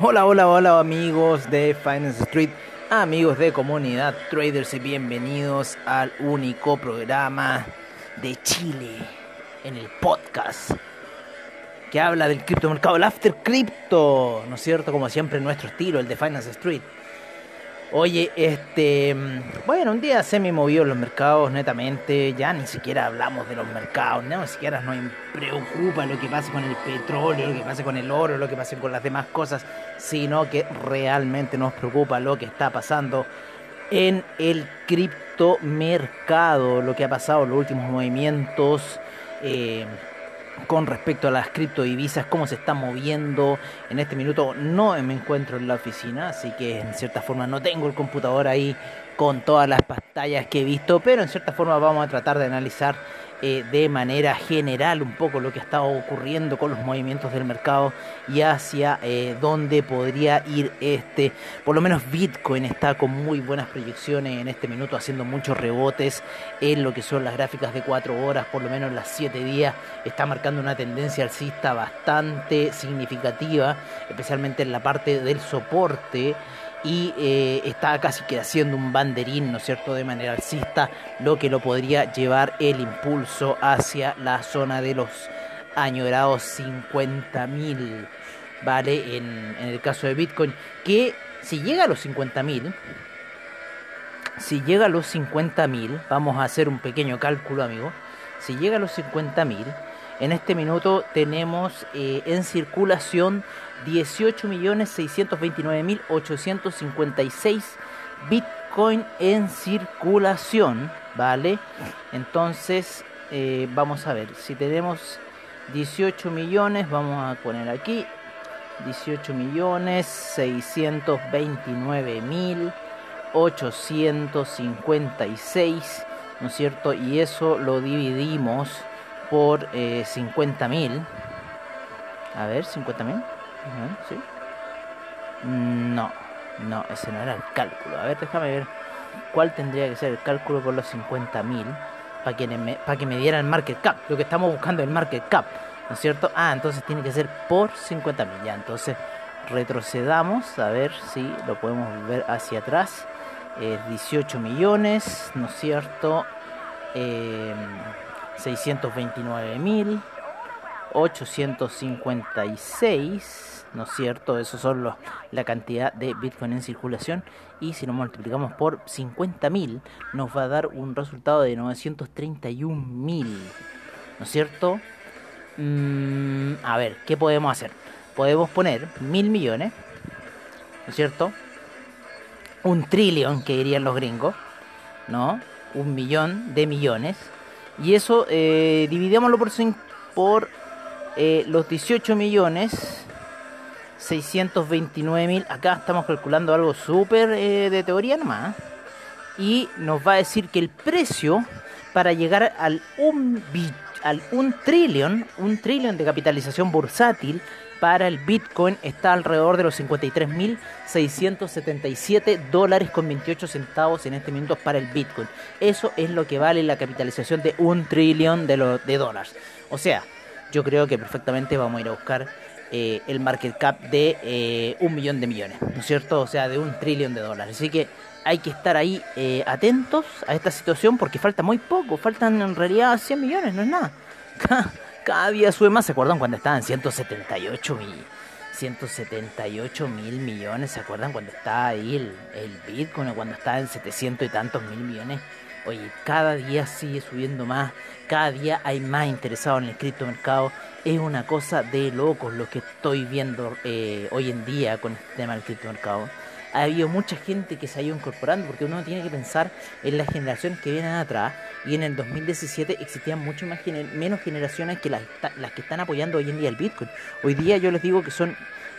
Hola, hola, hola amigos de Finance Street, amigos de comunidad traders y bienvenidos al único programa de Chile en el podcast que habla del criptomercado, el After Crypto, ¿no es cierto? Como siempre nuestro estilo, el de Finance Street. Oye, este, bueno, un día se me movió los mercados netamente, ya ni siquiera hablamos de los mercados, ni siquiera nos preocupa lo que pase con el petróleo, lo que pase con el oro, lo que pase con las demás cosas, sino que realmente nos preocupa lo que está pasando en el criptomercado, lo que ha pasado, los últimos movimientos. Eh, con respecto a las criptodivisas, cómo se está moviendo. En este minuto no me encuentro en la oficina, así que en cierta forma no tengo el computador ahí con todas las pantallas que he visto, pero en cierta forma vamos a tratar de analizar eh, de manera general un poco lo que está ocurriendo con los movimientos del mercado y hacia eh, dónde podría ir este. Por lo menos Bitcoin está con muy buenas proyecciones en este minuto, haciendo muchos rebotes en lo que son las gráficas de 4 horas, por lo menos las 7 días, está marcando una tendencia alcista bastante significativa, especialmente en la parte del soporte y eh, está casi que haciendo un banderín, ¿no es cierto?, de manera alcista, lo que lo podría llevar el impulso hacia la zona de los añorados 50.000, ¿vale? En, en, el caso de Bitcoin, que si llega a los 50.000, si llega a los 50.000, vamos a hacer un pequeño cálculo, amigo, si llega a los 50.000, en este minuto tenemos eh, en circulación 18.629.856 Bitcoin en circulación, ¿vale? Entonces, eh, vamos a ver, si tenemos 18 millones, vamos a poner aquí 18 millones 629 mil 856, ¿no es cierto? Y eso lo dividimos por eh, 50 mil. A ver, 50 mil. ¿Sí? No, no, ese no era el cálculo. A ver, déjame ver cuál tendría que ser el cálculo por los 50 mil para que, me, para que me diera el market cap. Lo que estamos buscando es el market cap, ¿no es cierto? Ah, entonces tiene que ser por 50 mil. Ya, entonces retrocedamos a ver si lo podemos ver hacia atrás. 18 millones, ¿no es cierto? Eh, 629.856, ¿no es cierto? Eso son los, la cantidad de Bitcoin en circulación. Y si lo multiplicamos por 50.000, nos va a dar un resultado de 931.000, ¿no es cierto? Mm, a ver, ¿qué podemos hacer? Podemos poner mil millones, ¿no es cierto? Un trillón, que dirían los gringos, ¿no? Un millón de millones y eso eh, dividémoslo por, por eh, los 18 millones 629 mil. Acá estamos calculando algo súper eh, de teoría nomás. Y nos va a decir que el precio para llegar al un, al un trillón, un trillón de capitalización bursátil para el Bitcoin está alrededor de los 53.677 dólares con 28 centavos en este minuto para el Bitcoin. Eso es lo que vale la capitalización de un trillón de, dólares. O sea, yo creo que perfectamente vamos a ir a buscar eh, el market cap de eh, un millón de millones, ¿no es cierto? O sea, de un trillón de dólares. Así que hay que estar ahí eh, atentos a esta situación porque falta muy poco, faltan en realidad 100 millones, no es nada. cada día sube más. ¿Se acuerdan cuando estaban 178 mil? 178 mil millones, ¿se acuerdan cuando estaba ahí el, el Bitcoin o cuando estaba en 700 y tantos mil millones? Oye, cada día sigue subiendo más, cada día hay más interesados en el criptomercado. Es una cosa de locos lo que estoy viendo eh, hoy en día con el tema del criptomercado ha habido mucha gente que se ha ido incorporando, porque uno tiene que pensar en las generaciones que vienen atrás, y en el 2017 existían mucho más menos generaciones que las, las que están apoyando hoy en día el Bitcoin. Hoy día yo les digo que son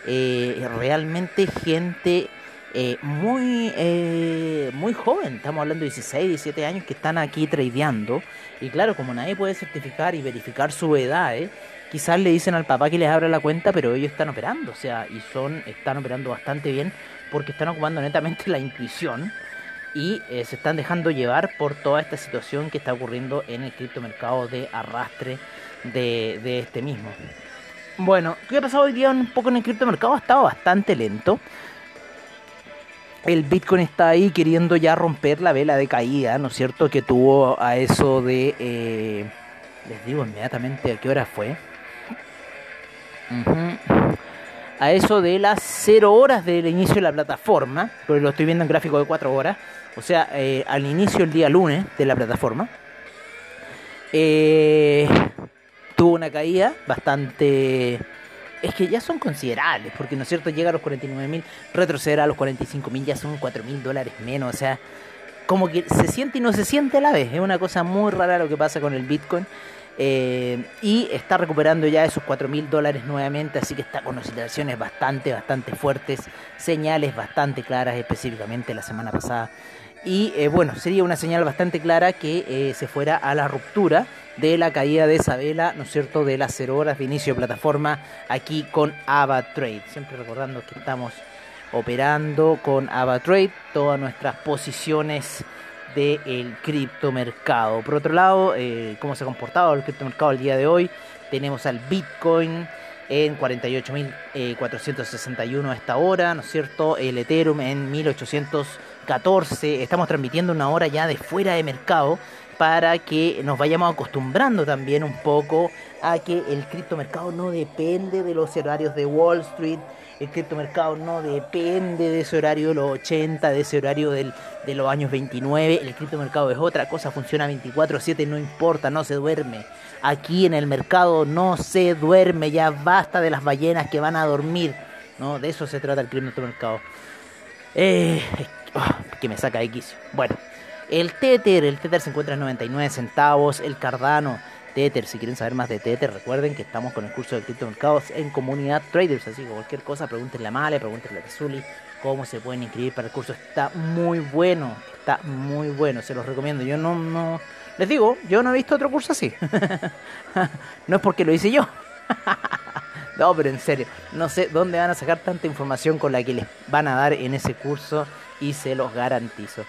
eh, realmente gente eh, muy eh, muy joven, estamos hablando de 16, 17 años que están aquí tradeando, y claro, como nadie puede certificar y verificar su edad, quizás le dicen al papá que les abra la cuenta, pero ellos están operando, o sea, y son, están operando bastante bien porque están ocupando netamente la intuición y eh, se están dejando llevar por toda esta situación que está ocurriendo en el criptomercado de arrastre de, este mismo. Bueno, ¿qué ha pasado hoy día un poco en el criptomercado? Ha estado bastante lento. El Bitcoin está ahí queriendo ya romper la vela de caída, ¿no es cierto? Que tuvo a eso de... Eh, les digo inmediatamente a qué hora fue. A eso de las 0 horas del inicio de la plataforma, porque lo estoy viendo en gráfico de 4 horas. O sea, eh, al inicio el día lunes de la plataforma. Eh, tuvo una caída bastante... Es que ya son considerables, porque no es cierto, llega a los 49.000, retroceder a los 45.000, ya son 4.000 dólares menos, o sea, como que se siente y no se siente a la vez, es una cosa muy rara lo que pasa con el Bitcoin. Eh, y está recuperando ya esos 4.000 dólares nuevamente, así que está con oscilaciones bastante, bastante fuertes, señales bastante claras, específicamente la semana pasada. Y eh, bueno, sería una señal bastante clara que eh, se fuera a la ruptura de la caída de esa vela, ¿no es cierto?, de las 0 horas de inicio de plataforma aquí con AvaTrade. Siempre recordando que estamos operando con AvaTrade todas nuestras posiciones del criptomercado. Por otro lado, eh, cómo se ha comportado el criptomercado el día de hoy, tenemos al Bitcoin en 48.461 a esta hora, ¿no es cierto? El Ethereum en 1814. Estamos transmitiendo una hora ya de fuera de mercado para que nos vayamos acostumbrando también un poco a que el criptomercado no depende de los horarios de Wall Street, el criptomercado no depende de ese horario de los 80, de ese horario de los años 29, el criptomercado es otra cosa, funciona 24/7, no importa, no se duerme. Aquí en el mercado no se duerme, ya basta de las ballenas que van a dormir, ¿no? De eso se trata el criptomercado. Eh, ah, que me saca de quicio. Bueno. El Tether, el Tether se encuentra en 99 centavos. El Cardano, Tether, si quieren saber más de Tether, recuerden que estamos con el curso de criptomercados en comunidad traders. Así que cualquier cosa, pregúntenle a Male, pregúntenle a Tesuli cómo se pueden inscribir para el curso. Está muy bueno, está muy bueno, se los recomiendo. Yo no, no, les digo, yo no he visto otro curso así. no es porque lo hice yo. no, pero en serio, no sé dónde van a sacar tanta información con la que les van a dar en ese curso y se los garantizo.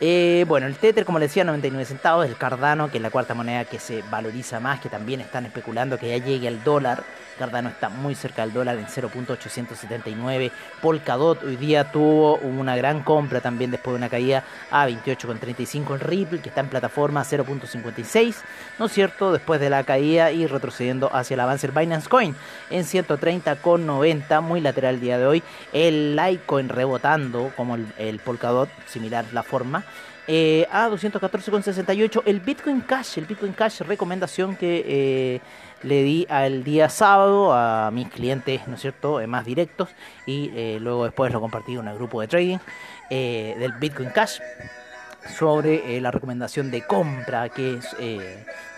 Eh, bueno, el Tether, como les decía, 99 centavos. El Cardano, que es la cuarta moneda que se valoriza más, que también están especulando que ya llegue al dólar. Cardano está muy cerca del dólar en 0.879. Polkadot hoy día tuvo una gran compra también después de una caída a 28.35. El Ripple, que está en plataforma 0.56, ¿no es cierto? Después de la caída y retrocediendo hacia el avance. El Binance Coin en 130.90, muy lateral el día de hoy. El Litecoin rebotando, como el Polkadot, similar la forma. Eh, a 214,68 el Bitcoin Cash, el Bitcoin Cash recomendación que eh, le di al día sábado a mis clientes, ¿no es cierto?, eh, más directos y eh, luego después lo compartí en el grupo de trading del Bitcoin Cash sobre la recomendación de compra que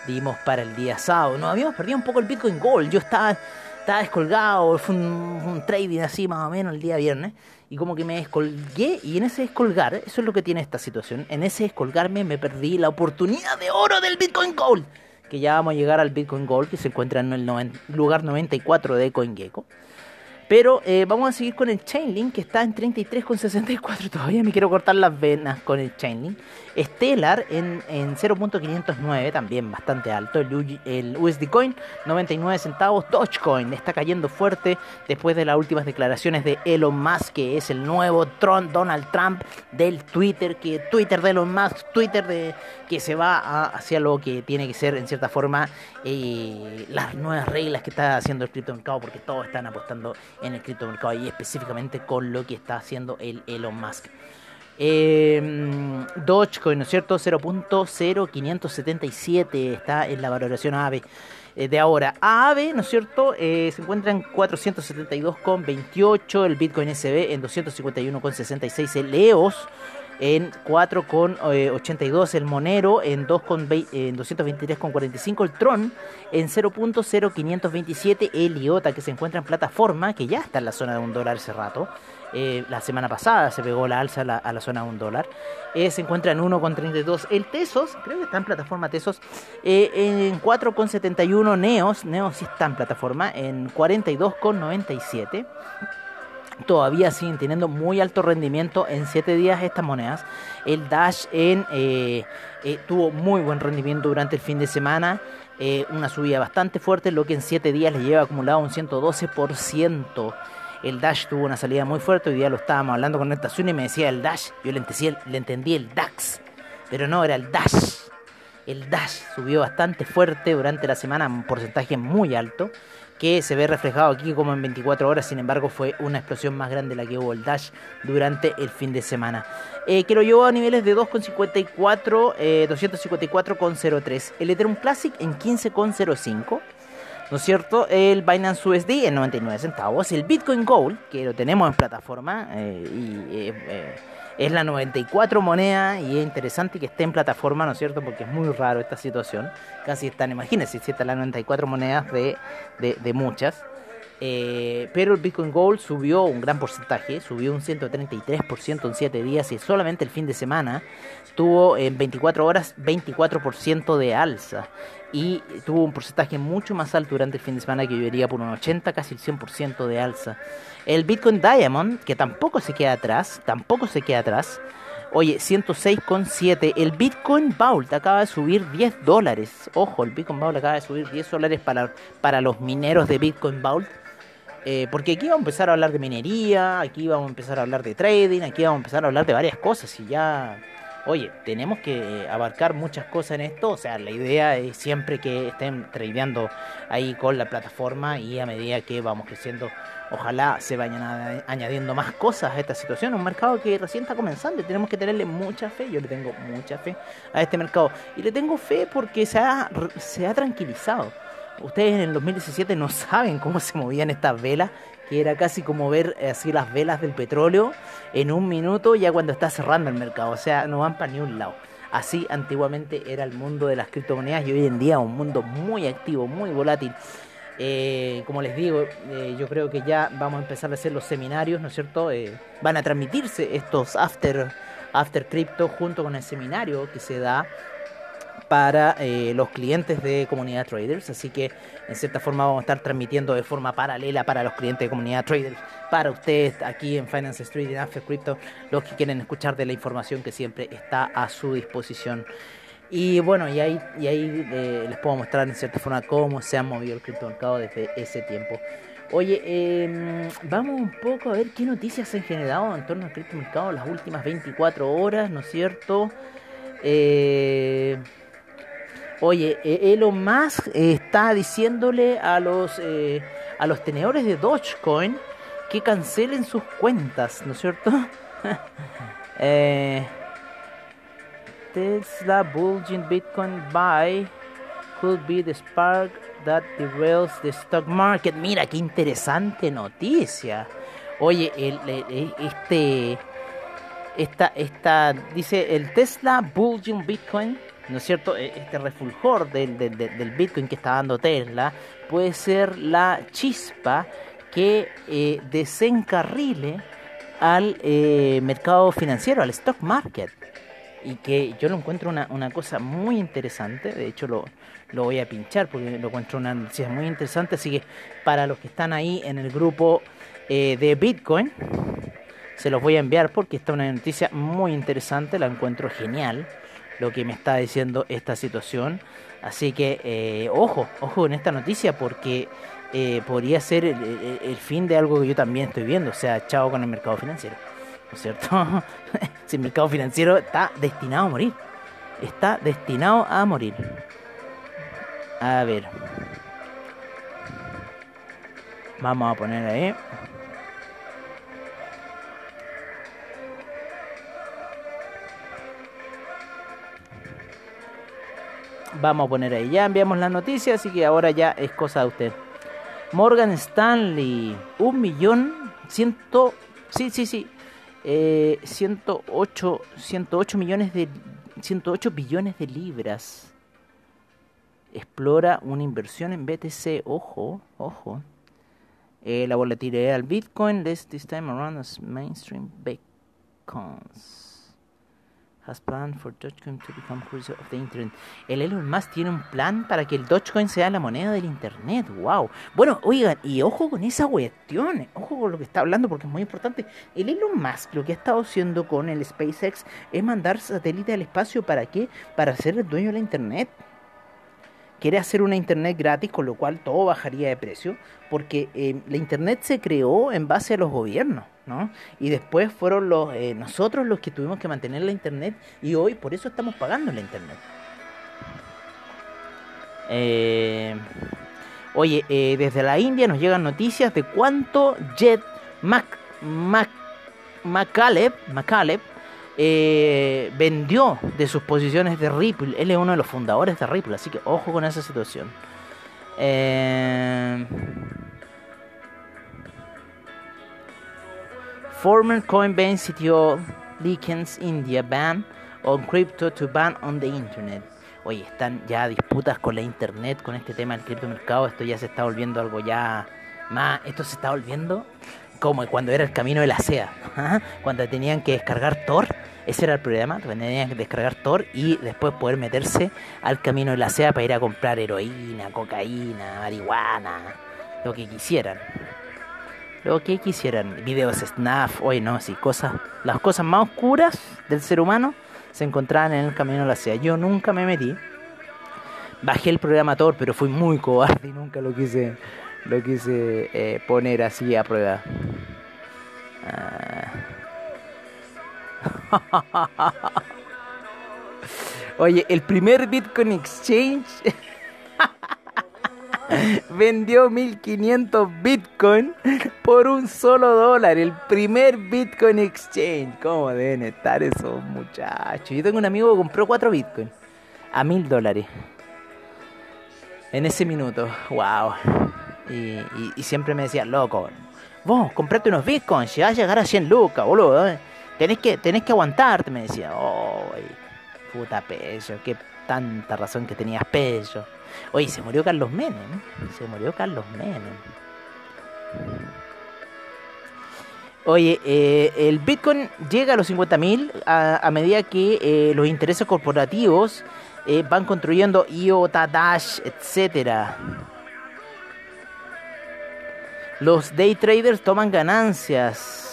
dimos para el día sábado. Nos habíamos perdido un poco el Bitcoin Gold, yo estaba, estaba descolgado, fue un trading así más o menos el día viernes y como que me descolgué y en ese descolgar, eso es lo que tiene esta situación, en ese descolgarme me perdí la oportunidad de oro del Bitcoin Gold, que ya vamos a llegar al Bitcoin Gold que se encuentra en el lugar 94 de CoinGecko. Pero eh, vamos a seguir con el Chainlink que está en 33,64. Todavía me quiero cortar las venas con el Chainlink. Stellar en, en 0.509, también bastante alto. El, USD Coin, 99 centavos. Dogecoin está cayendo fuerte después de las últimas declaraciones de Elon Musk, que es el nuevo Trump, Donald Trump del Twitter. Que Twitter de Elon Musk, Twitter de que se va hacia lo que tiene que ser, en cierta forma, eh, las nuevas reglas que está haciendo el criptomercado, porque todos están apostando en el criptomercado y específicamente con lo que está haciendo el Elon Musk. Eh, Dogecoin, ¿no es cierto? 0.0577 está en la valoración AVE eh, de ahora. AAVE, ¿no es cierto? Eh, se encuentra en 472,28, el Bitcoin SB en 251,66, el EOS en 4,82 el Monero, en, 2 en 223,45 el Tron, en 0.0527 el IOTA que se encuentra en plataforma, que ya está en la zona de un dólar hace rato. Eh, la semana pasada se pegó la alza a la, zona de un dólar. Eh, se encuentra en 1,32 el Tesos, creo que está en plataforma Tesos, eh, en 4,71 Neos, Neos sí está en plataforma, en 42,97 todavía siguen teniendo muy alto rendimiento en 7 días estas monedas. El Dash en, tuvo muy buen rendimiento durante el fin de semana. eh, una subida bastante fuerte, lo que en 7 días le lleva acumulado un 112%. El Dash tuvo una salida muy fuerte, hoy día lo estábamos hablando con estación y me decía el Dash, yo le entendí, le entendí el DAX, pero no, era el Dash. El Dash subió bastante fuerte durante la semana, un porcentaje muy alto que se ve reflejado aquí como en 24 horas, sin embargo fue una explosión más grande la que hubo el Dash durante el fin de semana. Eh, que lo llevó a niveles de 2,54, eh, 254,03. El Ethereum Classic en 15,05. ¿No es cierto? El Binance USD en 99 centavos. El Bitcoin Gold, que lo tenemos en plataforma eh, y eh, es la 94 moneda y es interesante que esté en plataforma, ¿no es cierto? Porque es muy raro esta situación. Casi están, imagínense, si están las 94 monedas de, de, muchas. Eh, pero el Bitcoin Gold subió un gran porcentaje, subió un 133% en 7 días y solamente el fin de semana tuvo en 24 horas 24% de alza y tuvo un porcentaje mucho más alto durante el fin de semana que yo por un 80, casi el 100% de alza. El Bitcoin Diamond, que tampoco se queda atrás, tampoco se queda atrás. Oye, 106,7. El Bitcoin Vault acaba de subir 10 dólares. Ojo, el Bitcoin Vault acaba de subir 10 dólares para, para los mineros de Bitcoin Vault. Eh, porque aquí vamos a empezar a hablar de minería, aquí vamos a empezar a hablar de trading, aquí vamos a empezar a hablar de varias cosas y ya oye, tenemos que abarcar muchas cosas en esto, o sea, la idea es siempre que estén tradeando ahí con la plataforma y a medida que vamos creciendo, ojalá se vayan añadiendo más cosas a esta situación, un mercado que recién está comenzando y tenemos que tenerle mucha fe, yo le tengo mucha fe a este mercado y le tengo fe porque se ha, se ha tranquilizado. Ustedes en el 2017 no saben cómo se movían estas velas que era casi como ver eh, así las velas del petróleo en un minuto ya cuando está cerrando el mercado, o sea, no van para ni un lado. Así antiguamente era el mundo de las criptomonedas y hoy en día un mundo muy activo, muy volátil. Eh, como les digo, eh, yo creo que ya vamos a empezar a hacer los seminarios, ¿no es cierto? van a transmitirse estos after, after crypto junto con el seminario que se da para eh, los clientes de comunidad traders, así que en cierta forma vamos a estar transmitiendo de forma paralela para los clientes de comunidad traders, para ustedes aquí en Finance Street y After Crypto, los que quieren escuchar de la información que siempre está a su disposición. Y bueno, y ahí, y ahí eh, les puedo mostrar en cierta forma cómo se ha movido el criptomercado desde ese tiempo. Oye, em, vamos un poco a ver qué noticias se han generado en torno al criptomercado las últimas 24 horas, ¿no es cierto? Eh, Oye, e-, Elon Musk está diciéndole a los, eh, a los tenedores de Dogecoin que cancelen sus cuentas, ¿no es cierto? eh, Tesla bulging Bitcoin buy could be the spark that derails the stock market. Mira qué interesante noticia. Oye, el, este, dice el Tesla bulging Bitcoin ¿no es cierto? E, este refulgor del, del, Bitcoin que está dando Tesla puede ser la chispa que eh, desencarrile al eh, mercado financiero, al stock market. Y que yo lo encuentro una, una cosa muy interesante, de hecho lo, lo voy a pinchar porque lo encuentro una noticia muy interesante, así que para los que están ahí en el grupo eh, de Bitcoin, se los voy a enviar porque esta es una noticia muy interesante, la encuentro genial lo que me está diciendo esta situación. Así que eh, ojo, ojo en esta noticia porque eh, podría ser el, fin de algo que yo también estoy viendo. O sea, chao con el mercado financiero. ¿No es cierto? si el mercado financiero está destinado a morir. Está destinado a morir. A ver. Vamos a poner ahí. Vamos a poner ahí. Ya enviamos la noticia, así que ahora ya es cosa de usted. Morgan Stanley, un millón ciento, sí, sí, sí, eh, 108, 108 millones de, 108 billones de libras. Explora una inversión en BTC, ojo, ojo. Eh, la volatilidad del Bitcoin, this, this time around as mainstream Bitcoins El Elon Musk tiene un plan para que el Dogecoin sea la moneda del internet. Wow. Bueno, oigan, y ojo con esa cuestión, ojo con lo que está hablando porque es muy importante. El Elon Musk lo que ha estado haciendo con el SpaceX es mandar satélites al espacio para qué? Para ser el dueño de la internet. Quiere hacer una internet gratis, con lo cual todo bajaría de precio, porque eh, la internet se creó en base a los gobiernos, ¿no? Y después fueron los eh, nosotros los que tuvimos que mantener la internet y hoy por eso estamos pagando la internet. Eh, oye, desde la India nos llegan noticias de cuánto Jet Mac, Mac, Macaleb eh, vendió de sus posiciones de Ripple. Él es uno de los fundadores de Ripple, así que ojo con esa situación. Eh, former Coinbase CTO Likens India ban on crypto to ban on the internet. Oye, están ya disputas con la internet, con este tema del criptomercado. Esto ya se está volviendo algo ya más. Esto se está volviendo como cuando era el camino de la SEA, ¿ah? cuando tenían que descargar Tor, ese era el problema, tenían que descargar Tor y después poder meterse al camino de la SEA para ir a comprar heroína, cocaína, marihuana, lo que quisieran. Lo que quisieran, videos snaf, oye no, sí, cosas, las cosas más oscuras del ser humano se encontraban en el camino de la SEA. Yo nunca me metí, bajé el programa Tor, pero fui muy cobarde y nunca lo quise lo quise eh, poner así a prueba. Oye, el primer Bitcoin Exchange vendió 1500 Bitcoin por un solo dólar. El primer Bitcoin Exchange. ¿Cómo deben estar esos muchachos? Yo tengo un amigo que compró 4 Bitcoin a 1000 dólares. En ese minuto. Wow. Y, siempre me decía, loco, vos comprate unos bitcoins y vas a llegar a 100 lucas, boludo. ¿eh? Tenés, que, tenés que aguantarte, me decía. Oh, puta peso, qué tanta razón que tenías peso. Oye, se murió Carlos Menem. Se murió Carlos Menem. Oye, eh, el Bitcoin llega a los 50.000 a, a medida que eh, los intereses corporativos van construyendo IOTA Dash, etcétera. Los day traders toman ganancias.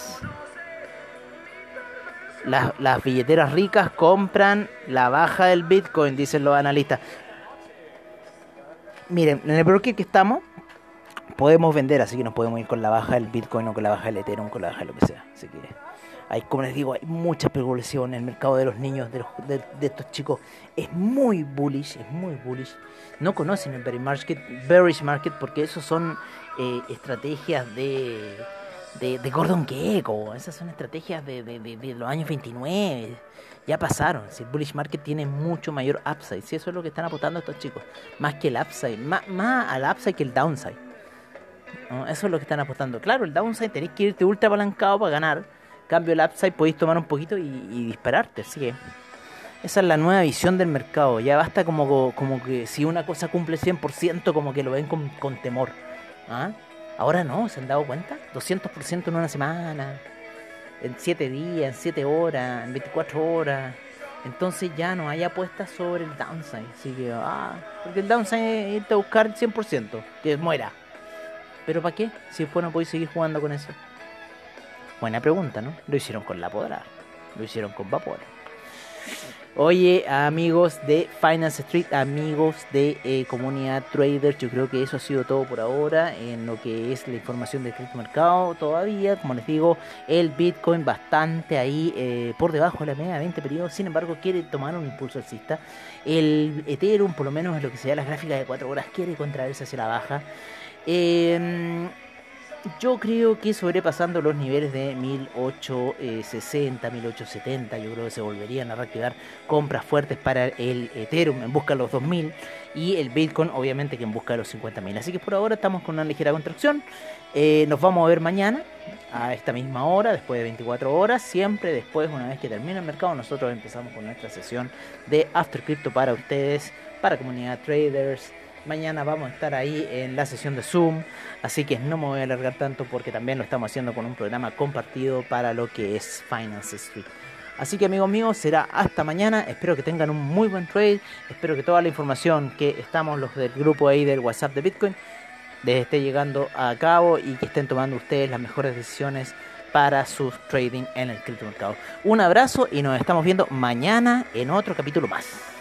Las, billeteras ricas compran la baja del Bitcoin, dicen los analistas. Miren, en el broker que estamos, podemos vender, así que nos podemos ir con la baja del Bitcoin o con la baja del Ethereum, con la baja de lo que sea. Así que hay, como les digo, hay mucha especulación en el mercado de los niños, de, de, estos chicos. Es muy bullish, es muy bullish. No conocen el bearish market, bearish market porque esos son eh, estrategias de, de, Gordon Gecko. Esas son estrategias de, de, los años 29. Ya pasaron. Si el bullish market tiene mucho mayor upside. Si eso es lo que están apostando estos chicos. Más que el upside. Más, más al upside que el downside. Eso es lo que están apostando. Claro, el downside tenéis que irte ultra apalancado para ganar. Cambio el upside, podéis tomar un poquito y, dispararte. Así que esa es la nueva visión del mercado. Ya basta como, como que si una cosa cumple 100%, como que lo ven con, con temor. ¿Ah? Ahora no, ¿se han dado cuenta? 200% en una semana, en 7 días, en 7 horas, en 24 horas. Entonces ya no hay apuestas sobre el downside. Así que, ah, porque el downside es irte a buscar el 100%, que muera. ¿Pero para qué? Si después no podéis seguir jugando con eso. Buena pregunta, ¿no? Lo hicieron con la podra, lo hicieron con vapor. Oye, amigos de Finance Street, amigos de eh, Comunidad Traders, yo creo que eso ha sido todo por ahora en lo que es la información del criptomercado. Todavía, como les digo, el Bitcoin bastante ahí eh, por debajo de la media de 20 periodos, sin embargo, quiere tomar un impulso alcista. El Ethereum, por lo menos en lo que sea las gráficas de 4 horas, quiere contraerse hacia la baja. Eh, yo creo que sobrepasando los niveles de 1860, 1870, yo creo que se volverían a reactivar compras fuertes para el Ethereum en busca de los 2000 y el Bitcoin obviamente que en busca de los 50.000. Así que por ahora estamos con una ligera contracción. Eh, nos vamos a ver mañana a esta misma hora, después de 24 horas. Siempre después, una vez que termine el mercado, nosotros empezamos con nuestra sesión de After Crypto para ustedes, para comunidad traders Mañana vamos a estar ahí en la sesión de Zoom, así que no me voy a alargar tanto porque también lo estamos haciendo con un programa compartido para lo que es Finance Street. Así que amigos míos, será hasta mañana. Espero que tengan un muy buen trade. Espero que toda la información que estamos los del grupo ahí del WhatsApp de Bitcoin les esté llegando a cabo y que estén tomando ustedes las mejores decisiones para su trading en el criptomercado. Un abrazo y nos estamos viendo mañana en otro capítulo más.